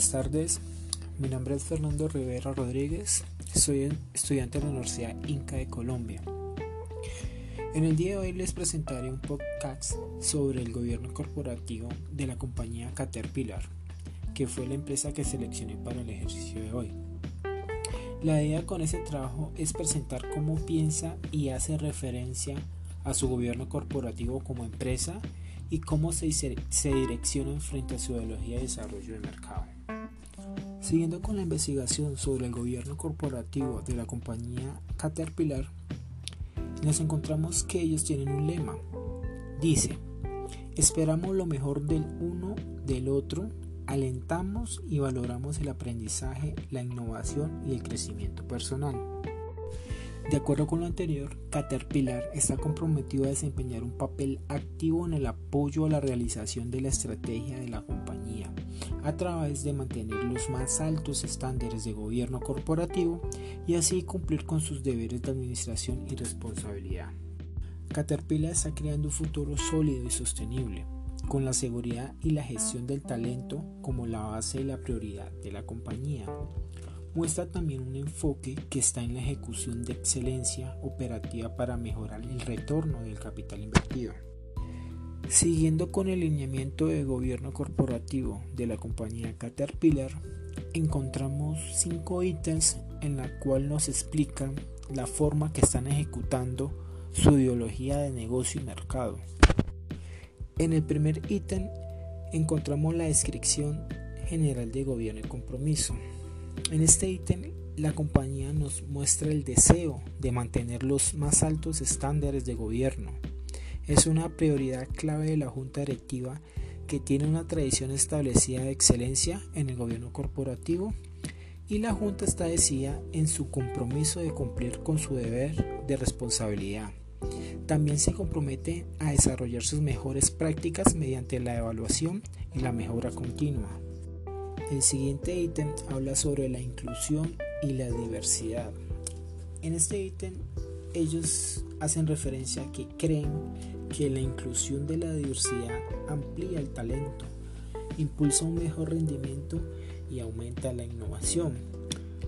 buenas tardes. Mi nombre es Fernando Rivera Rodríguez. Soy estudiante de la Universidad Inca de Colombia. En el día de hoy les presentaré un podcast sobre el gobierno corporativo de la compañía Caterpillar, que fue la empresa que seleccioné para el ejercicio de hoy. La idea con ese trabajo es presentar cómo piensa y hace referencia a su gobierno corporativo como empresa y cómo se, se direccionan frente a su ideología de desarrollo de mercado. Siguiendo con la investigación sobre el gobierno corporativo de la compañía Caterpillar, nos encontramos que ellos tienen un lema. Dice, esperamos lo mejor del uno del otro, alentamos y valoramos el aprendizaje, la innovación y el crecimiento personal. De acuerdo con lo anterior, Caterpillar está comprometido a desempeñar un papel activo en el apoyo a la realización de la estrategia de la compañía, a través de mantener los más altos estándares de gobierno corporativo y así cumplir con sus deberes de administración y responsabilidad. Caterpillar está creando un futuro sólido y sostenible, con la seguridad y la gestión del talento como la base y la prioridad de la compañía muestra también un enfoque que está en la ejecución de excelencia operativa para mejorar el retorno del capital invertido. Siguiendo con el lineamiento de gobierno corporativo de la compañía Caterpillar, encontramos cinco ítems en la cual nos explican la forma que están ejecutando su ideología de negocio y mercado. En el primer ítem encontramos la descripción general de gobierno y compromiso. En este ítem, la compañía nos muestra el deseo de mantener los más altos estándares de gobierno. Es una prioridad clave de la Junta Directiva que tiene una tradición establecida de excelencia en el gobierno corporativo y la Junta está decidida en su compromiso de cumplir con su deber de responsabilidad. También se compromete a desarrollar sus mejores prácticas mediante la evaluación y la mejora continua. El siguiente ítem habla sobre la inclusión y la diversidad. En este ítem ellos hacen referencia a que creen que la inclusión de la diversidad amplía el talento, impulsa un mejor rendimiento y aumenta la innovación,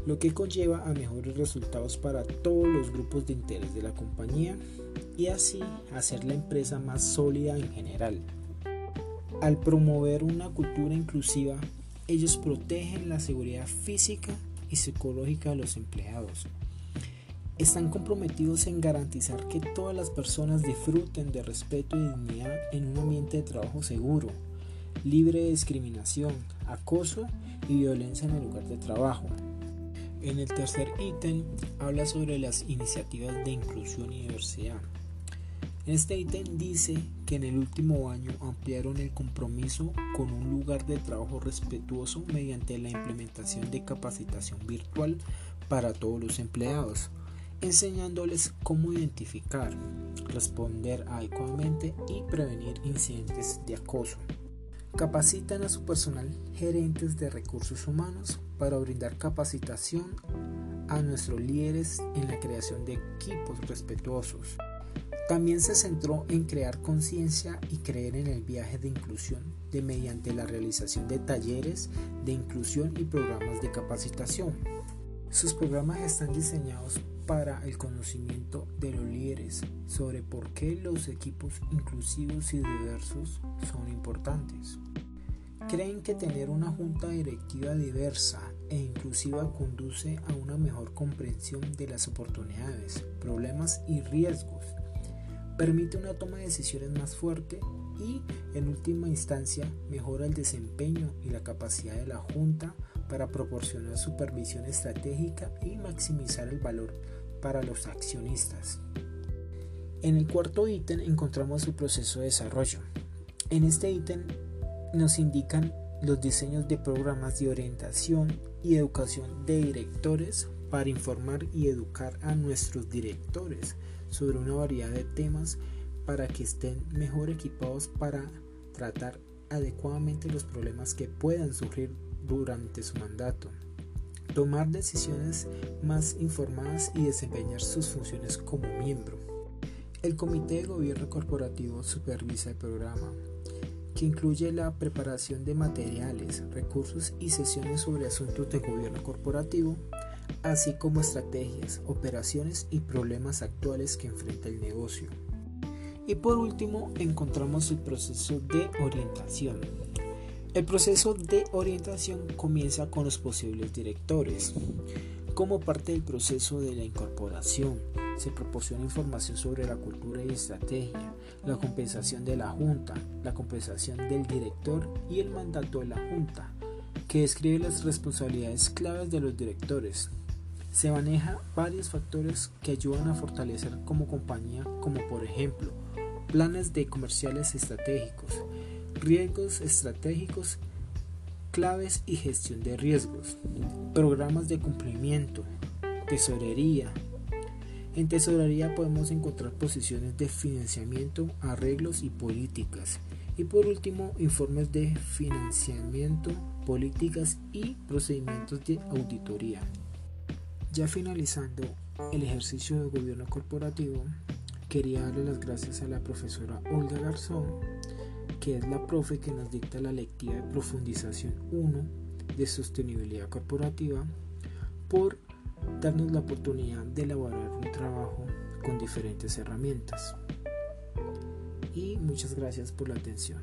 lo que conlleva a mejores resultados para todos los grupos de interés de la compañía y así hacer la empresa más sólida en general. Al promover una cultura inclusiva, ellos protegen la seguridad física y psicológica de los empleados. Están comprometidos en garantizar que todas las personas disfruten de respeto y dignidad en un ambiente de trabajo seguro, libre de discriminación, acoso y violencia en el lugar de trabajo. En el tercer ítem habla sobre las iniciativas de inclusión y diversidad. Este ítem dice que en el último año ampliaron el compromiso con un lugar de trabajo respetuoso mediante la implementación de capacitación virtual para todos los empleados, enseñándoles cómo identificar, responder adecuadamente y prevenir incidentes de acoso. Capacitan a su personal gerentes de recursos humanos para brindar capacitación a nuestros líderes en la creación de equipos respetuosos. También se centró en crear conciencia y creer en el viaje de inclusión de mediante la realización de talleres de inclusión y programas de capacitación. Sus programas están diseñados para el conocimiento de los líderes sobre por qué los equipos inclusivos y diversos son importantes. Creen que tener una junta directiva diversa e inclusiva conduce a una mejor comprensión de las oportunidades, problemas y riesgos permite una toma de decisiones más fuerte y, en última instancia, mejora el desempeño y la capacidad de la Junta para proporcionar supervisión estratégica y maximizar el valor para los accionistas. En el cuarto ítem encontramos el proceso de desarrollo. En este ítem nos indican los diseños de programas de orientación y educación de directores para informar y educar a nuestros directores sobre una variedad de temas para que estén mejor equipados para tratar adecuadamente los problemas que puedan surgir durante su mandato, tomar decisiones más informadas y desempeñar sus funciones como miembro. El Comité de Gobierno Corporativo supervisa el programa, que incluye la preparación de materiales, recursos y sesiones sobre asuntos de gobierno corporativo, así como estrategias, operaciones y problemas actuales que enfrenta el negocio. Y por último, encontramos el proceso de orientación. El proceso de orientación comienza con los posibles directores. Como parte del proceso de la incorporación, se proporciona información sobre la cultura y estrategia, la compensación de la Junta, la compensación del director y el mandato de la Junta, que describe las responsabilidades claves de los directores. Se maneja varios factores que ayudan a fortalecer como compañía, como por ejemplo, planes de comerciales estratégicos, riesgos estratégicos claves y gestión de riesgos, programas de cumplimiento, tesorería. En tesorería podemos encontrar posiciones de financiamiento, arreglos y políticas. Y por último, informes de financiamiento, políticas y procedimientos de auditoría. Ya finalizando el ejercicio de gobierno corporativo, quería darle las gracias a la profesora Olga Garzón que es la profe que nos dicta la lectiva de profundización 1 de sostenibilidad corporativa, por darnos la oportunidad de elaborar un trabajo con diferentes herramientas. Y muchas gracias por la atención.